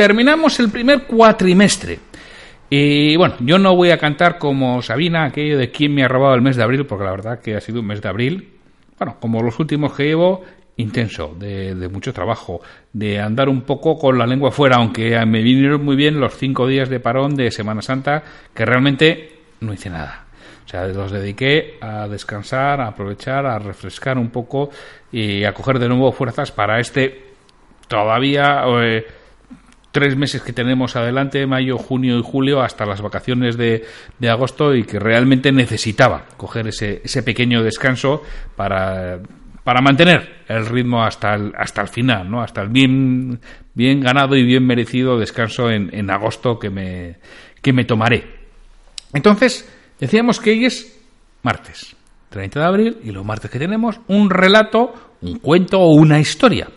terminamos el primer cuatrimestre. Y bueno, yo no voy a cantar como Sabina, aquello de quién me ha robado el mes de abril, porque la verdad que ha sido un mes de abril, bueno, como los últimos que llevo, intenso, de, mucho trabajo, de andar un poco con la lengua fuera, aunque me vinieron muy bien los cinco días de parón de Semana Santa, que realmente no hice nada. O sea, los dediqué a descansar, a aprovechar, a refrescar un poco y a coger de nuevo fuerzas para este todavía eh, tres meses que tenemos adelante, mayo, junio y julio, hasta las vacaciones de, de agosto y que realmente necesitaba coger ese, ese pequeño descanso para para mantener el ritmo hasta el, hasta el final, ¿no? Hasta el bien, bien ganado y bien merecido descanso en, en agosto que me, que me tomaré. Entonces, decíamos que hoy es martes, 30 de abril, y los martes que tenemos un relato, un cuento o una historia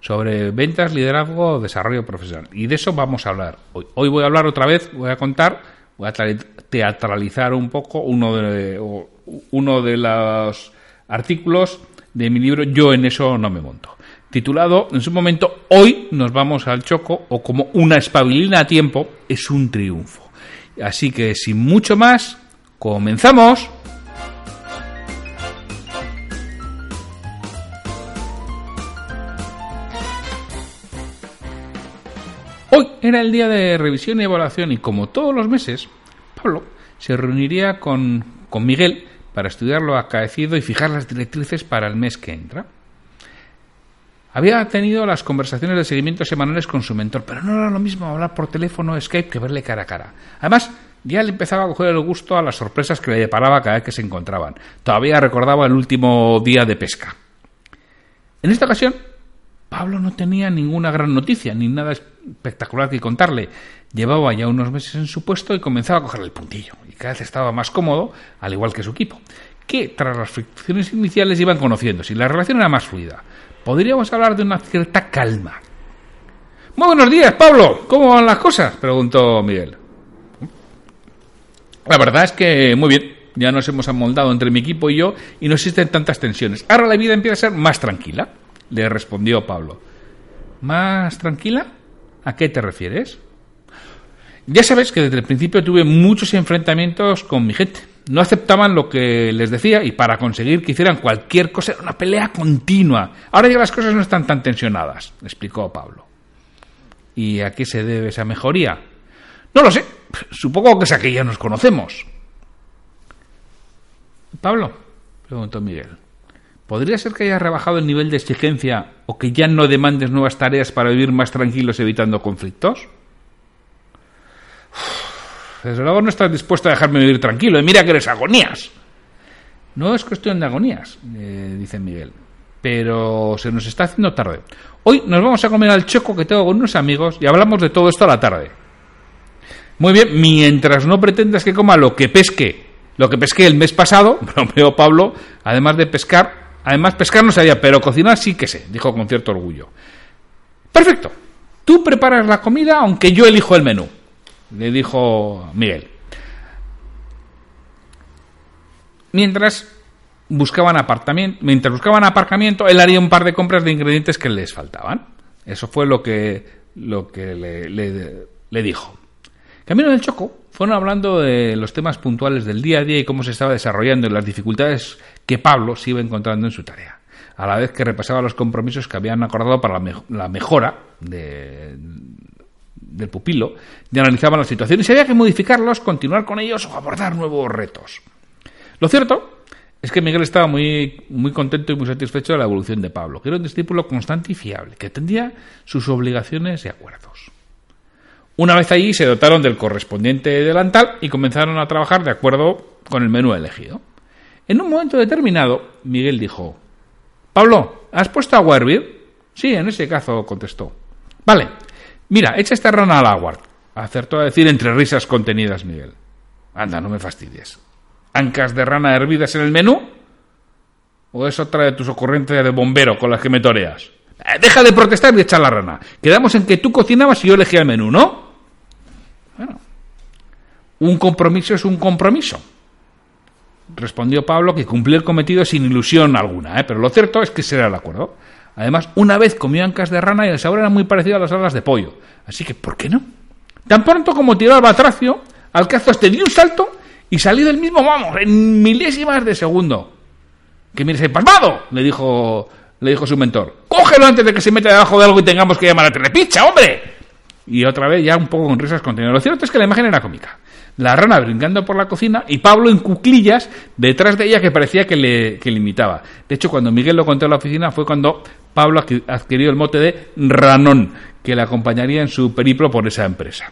sobre ventas, liderazgo desarrollo profesional. Y de eso vamos a hablar hoy. Hoy voy a hablar otra vez, voy a contar, voy a teatralizar un poco uno de, uno de los artículos de mi libro Yo en eso no me monto. Titulado en su momento Hoy nos vamos al choco o como una espabilina a tiempo es un triunfo. Así que sin mucho más, comenzamos. Era el día de revisión y evaluación y como todos los meses, Pablo se reuniría con, con Miguel para estudiar lo acaecido y fijar las directrices para el mes que entra. Había tenido las conversaciones de seguimiento semanales con su mentor, pero no era lo mismo hablar por teléfono o Skype que verle cara a cara. Además, ya le empezaba a coger el gusto a las sorpresas que le deparaba cada vez que se encontraban. Todavía recordaba el último día de pesca. En esta ocasión, Pablo no tenía ninguna gran noticia, ni nada espectacular que contarle. Llevaba ya unos meses en su puesto y comenzaba a coger el puntillo, y cada vez estaba más cómodo, al igual que su equipo, que tras las fricciones iniciales iban conociéndose y la relación era más fluida. Podríamos hablar de una cierta calma. Muy buenos días, Pablo. ¿Cómo van las cosas? preguntó Miguel. La verdad es que muy bien. Ya nos hemos amoldado entre mi equipo y yo y no existen tantas tensiones. Ahora la vida empieza a ser más tranquila, le respondió Pablo. ¿Más tranquila? ¿A qué te refieres? Ya sabes que desde el principio tuve muchos enfrentamientos con mi gente. No aceptaban lo que les decía y para conseguir que hicieran cualquier cosa era una pelea continua. Ahora ya las cosas no están tan tensionadas, explicó Pablo. ¿Y a qué se debe esa mejoría? No lo sé. Supongo que es a que ya nos conocemos. Pablo, preguntó Miguel, ¿podría ser que hayas rebajado el nivel de exigencia o que ya no demandes nuevas tareas para vivir más tranquilos evitando conflictos? Desde luego no estás dispuesto a dejarme vivir tranquilo. Y mira que eres agonías. No es cuestión de agonías, eh, dice Miguel. Pero se nos está haciendo tarde. Hoy nos vamos a comer al choco que tengo con unos amigos y hablamos de todo esto a la tarde. Muy bien, mientras no pretendas que coma lo que pesque, lo que pesqué el mes pasado, bromeó Pablo, además de pescar Además, pescar no sabía, pero cocinar sí que sé, dijo con cierto orgullo. Perfecto. Tú preparas la comida aunque yo elijo el menú, le dijo Miguel. Mientras buscaban apartamento, mientras buscaban aparcamiento, él haría un par de compras de ingredientes que les faltaban. Eso fue lo que, lo que le, le dijo. Camino del Choco fueron hablando de los temas puntuales del día a día y cómo se estaba desarrollando y las dificultades que Pablo se iba encontrando en su tarea, a la vez que repasaba los compromisos que habían acordado para la, mejora del pupilo, y analizaban la situación y si había que modificarlos, continuar con ellos o abordar nuevos retos. Lo cierto es que Miguel estaba muy, muy contento y muy satisfecho de la evolución de Pablo, que era un discípulo constante y fiable, que atendía sus obligaciones y acuerdos. Una vez allí se dotaron del correspondiente delantal y comenzaron a trabajar de acuerdo con el menú elegido. En un momento determinado, Miguel dijo, Pablo, ¿has puesto agua a hervir? Sí, en ese caso contestó. Vale, mira, echa esta rana al agua. Acertó a decir entre risas contenidas Miguel. Anda, no me fastidies. ¿Ancas de rana hervidas en el menú? ¿O es otra de tus ocurrencias de bombero con las que me toreas? Eh, deja de protestar y echa la rana. Quedamos en que tú cocinabas y yo elegía el menú, ¿no? Bueno, un compromiso es un compromiso. Respondió Pablo que cumplió el cometido sin ilusión alguna, ¿eh? pero lo cierto es que será el acuerdo. Además, una vez comió ancas de rana y el sabor era muy parecido a las alas de pollo. Así que, ¿por qué no? Tan pronto como tiró al batracio, al cazo este dio un salto y salió del mismo, vamos, en milésimas de segundo. Que mires, pasmado, le dijo, le dijo su mentor. Cógelo antes de que se meta debajo de algo y tengamos que llamar a Telepicha, hombre. Y otra vez ya un poco con risas contenidas. Lo cierto es que la imagen era cómica. La rana brincando por la cocina y Pablo en cuclillas detrás de ella que parecía que le, que imitaba. De hecho, cuando Miguel lo contó en la oficina fue cuando Pablo adquirió el mote de Ranón, que le acompañaría en su periplo por esa empresa.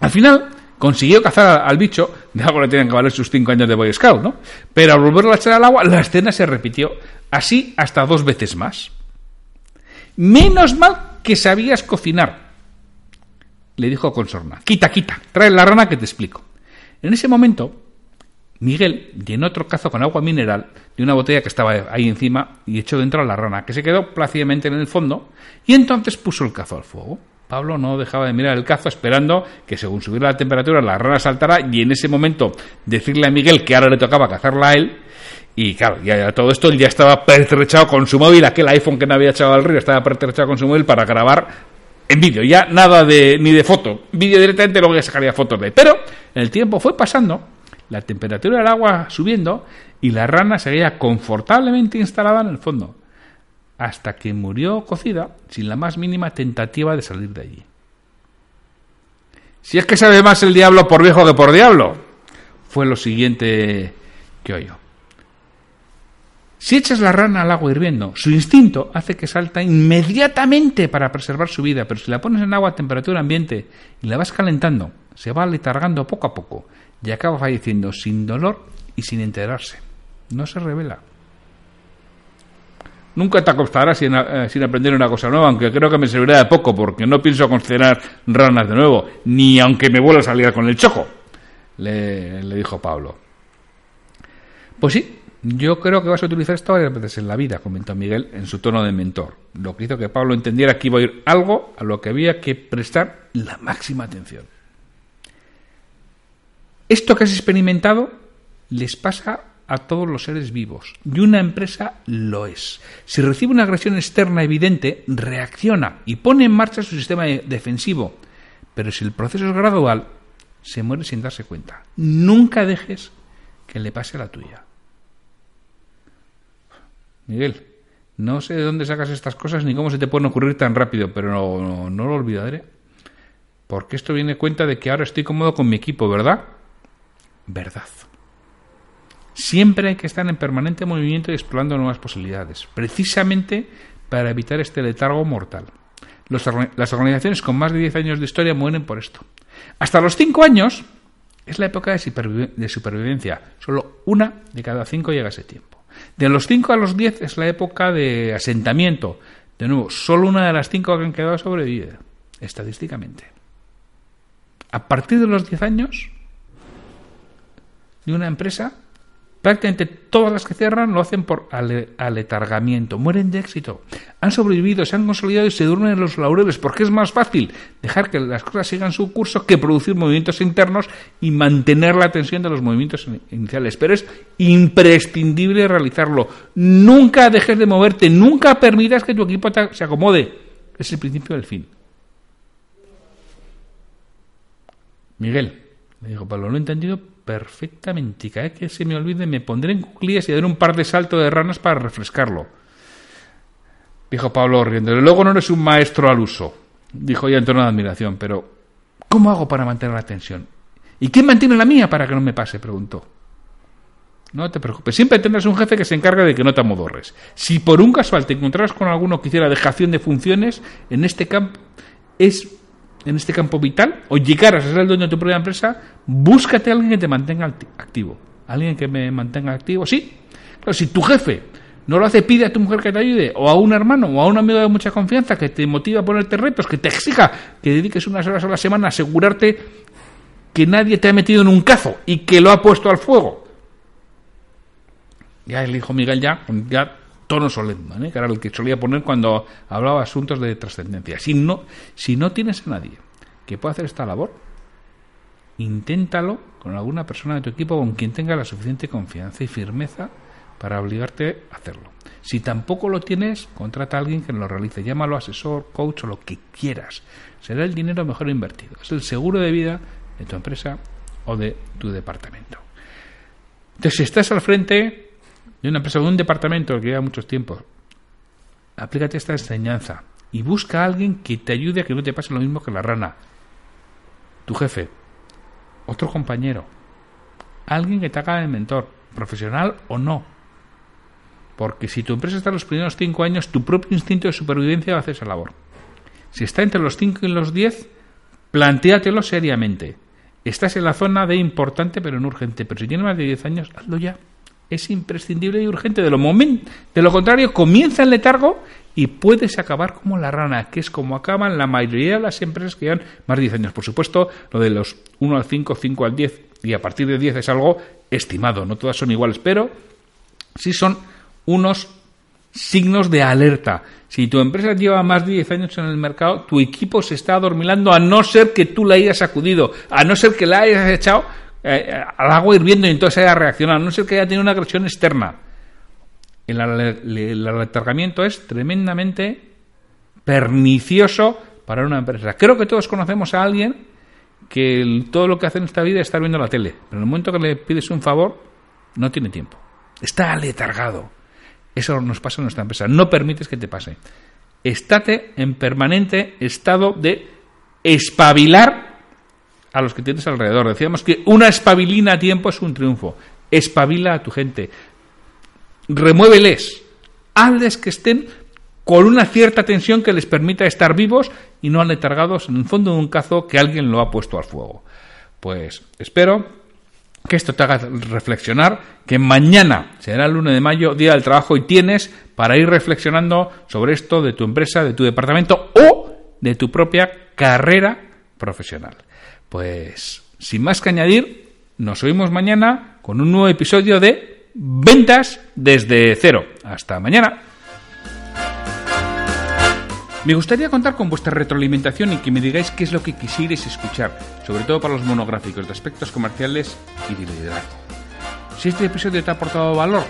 Al final consiguió cazar al bicho, de algo le tenían que valer sus cinco años de Boy Scout, ¿no? Pero al volverlo a echar al agua, la escena se repitió, así hasta dos veces más. Menos mal que sabías cocinar, le dijo con sorna, quita, quita, trae la rana que te explico. En ese momento, Miguel llenó otro cazo con agua mineral de una botella que estaba ahí encima y echó dentro a la rana, que se quedó plácidamente en el fondo, y entonces puso el cazo al fuego. Pablo no dejaba de mirar el cazo esperando que según subiera la temperatura la rana saltara y en ese momento decirle a Miguel que ahora le tocaba cazarla a él y claro, ya, todo esto él ya estaba pertrechado con su móvil, aquel iPhone que no había echado al río estaba pertrechado con su móvil para grabar en vídeo, ya nada de ni de foto, vídeo directamente luego ya sacaría fotos de. Pero el tiempo fue pasando, la temperatura del agua subiendo y la rana seguía confortablemente instalada en el fondo, hasta que murió cocida sin la más mínima tentativa de salir de allí. Si es que sabe más el diablo por viejo que por diablo, fue lo siguiente que oyó. Si echas la rana al agua hirviendo, su instinto hace que salta inmediatamente para preservar su vida, pero si la pones en agua a temperatura ambiente y la vas calentando, se va letargando poco a poco y acaba falleciendo sin dolor y sin enterarse. No se revela. Nunca te acostarás sin, eh, aprender una cosa nueva, aunque creo que me servirá de poco, porque no pienso considerar ranas de nuevo, ni aunque me vuelva a salir con el choco, le, le dijo Pablo. Pues sí, yo creo que vas a utilizar esto varias veces en la vida, comentó Miguel en su tono de mentor, lo que hizo que Pablo entendiera que iba a ir algo a lo que había que prestar la máxima atención. Esto que has experimentado les pasa a todos los seres vivos y una empresa lo es. Si recibe una agresión externa evidente, reacciona y pone en marcha su sistema defensivo. Pero si el proceso es gradual, se muere sin darse cuenta. Nunca dejes que le pase a la tuya. Miguel, no sé de dónde sacas estas cosas ni cómo se te pueden ocurrir tan rápido, pero no, lo olvidaré. Porque esto viene cuenta de que ahora estoy cómodo con mi equipo, ¿verdad? Verdad. Siempre hay que estar en permanente movimiento y explorando nuevas posibilidades, precisamente para evitar este letargo mortal. las organizaciones con más de 10 años de historia mueren por esto. Hasta los 5 años es la época de, supervivencia. Solo una de cada 5 llega a ese tiempo. De los 5 a los 10 es la época de asentamiento. De nuevo, solo una de las 5 que han quedado sobrevive, estadísticamente. A partir de los 10 años de una empresa, Prácticamente todas las que cierran lo hacen por aletargamiento, mueren de éxito. Han sobrevivido, se han consolidado y se duermen en los laureles, porque es más fácil dejar que las cosas sigan su curso que producir movimientos internos y mantener la tensión de los movimientos iniciales. Pero es imprescindible realizarlo. Nunca dejes de moverte, nunca permitas que tu equipo se acomode. Es el principio del fin. Miguel, le dijo Pablo, lo he entendido perfectamente. Cada vez que se me olvide me pondré en cuclillas y daré un par de saltos de ranas para refrescarlo. Dijo Pablo riendo. Luego no eres un maestro al uso. Dijo ya en tono de admiración. Pero, ¿cómo hago para mantener la tensión? ¿Y quién mantiene la mía para que no me pase? Preguntó. No te preocupes, siempre tendrás un jefe que se encarga de que no te amodorres. Si por un casual te encontrarás con alguno que hiciera dejación de funciones, en este campo es en este campo vital o llegaras a ser el dueño de tu propia empresa, búscate a alguien que te mantenga activo. Alguien que me mantenga activo, sí. Pero si tu jefe no lo hace, pide a tu mujer que te ayude, o a un hermano, o a un amigo de mucha confianza que te motiva a ponerte retos, que te exija que dediques unas horas a la semana a asegurarte que nadie te ha metido en un cazo y que lo ha puesto al fuego. Ya el hijo Miguel ya, ya tono solemne, ¿eh? que era el que solía poner cuando hablaba asuntos de trascendencia. Si no, si no tienes a nadie que pueda hacer esta labor, inténtalo con alguna persona de tu equipo con quien tenga la suficiente confianza y firmeza para obligarte a hacerlo. Si tampoco lo tienes, contrata a alguien que lo realice. Llámalo asesor, coach o lo que quieras. Será el dinero mejor invertido. Es el seguro de vida de tu empresa o de tu departamento. Entonces, si estás al frente, de una empresa o de un departamento que lleva muchos tiempos, aplícate esta enseñanza y busca a alguien que te ayude a que no te pase lo mismo que la rana. Tu jefe, otro compañero, alguien que te haga de mentor, profesional o no. Porque si tu empresa está en los primeros cinco años, tu propio instinto de supervivencia va a hacer esa labor. Si está entre los cinco y los diez, plantéatelo seriamente. Estás en la zona de importante pero no urgente. Pero si tienes más de diez años, hazlo ya es imprescindible y urgente. De lo, de lo contrario, comienza el letargo y puedes acabar como la rana, que es como acaban la mayoría de las empresas que llevan más de 10 años. Por supuesto, lo de los 1 al 5, 5 al 10 y a partir de 10 es algo estimado, no todas son iguales, pero sí son unos signos de alerta. Si tu empresa lleva más de 10 años en el mercado, tu equipo se está adormilando a no ser que tú la hayas sacudido, a no ser que la hayas echado eh, al agua hirviendo y entonces haya reaccionado, no sé que haya tenido una agresión externa. El, el, es tremendamente pernicioso para una empresa. Creo que todos conocemos a alguien que todo lo que hace en esta vida es estar viendo la tele, pero en el momento que le pides un favor, no tiene tiempo. Está aletargado. Eso nos pasa en nuestra empresa. No permites que te pase. Estate en permanente estado de espabilar a los que tienes alrededor. Decíamos que una espabilina a tiempo es un triunfo. Espabila a tu gente. Remuéveles. Hazles que estén con una cierta tensión que les permita estar vivos y no aletargados en el fondo de un cazo que alguien lo ha puesto al fuego. Pues espero que esto te haga reflexionar, que mañana será el 1 de mayo, Día del Trabajo, y tienes para ir reflexionando sobre esto de tu empresa, de tu departamento o de tu propia carrera profesional. Pues sin más que añadir, nos oímos mañana con un nuevo episodio de Ventas desde cero. Hasta mañana. Me gustaría contar con vuestra retroalimentación y que me digáis qué es lo que quisierais escuchar, sobre todo para los monográficos de aspectos comerciales y de liderazgo. Si este episodio te ha aportado valor,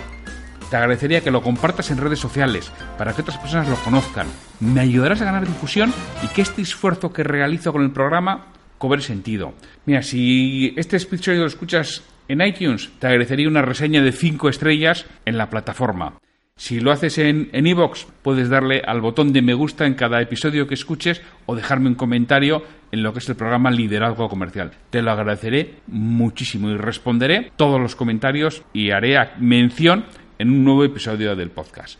te agradecería que lo compartas en redes sociales para que otras personas lo conozcan. Me ayudarás a ganar difusión y que este esfuerzo que realizo con el programa cobre sentido. Mira, si este episodio lo escuchas en iTunes, te agradecería una reseña de 5 estrellas en la plataforma. Si lo haces en Evox, puedes darle al botón de me gusta en cada episodio que escuches o dejarme un comentario en lo que es el programa Liderazgo Comercial. Te lo agradeceré muchísimo y responderé todos los comentarios y haré mención en un nuevo episodio del podcast.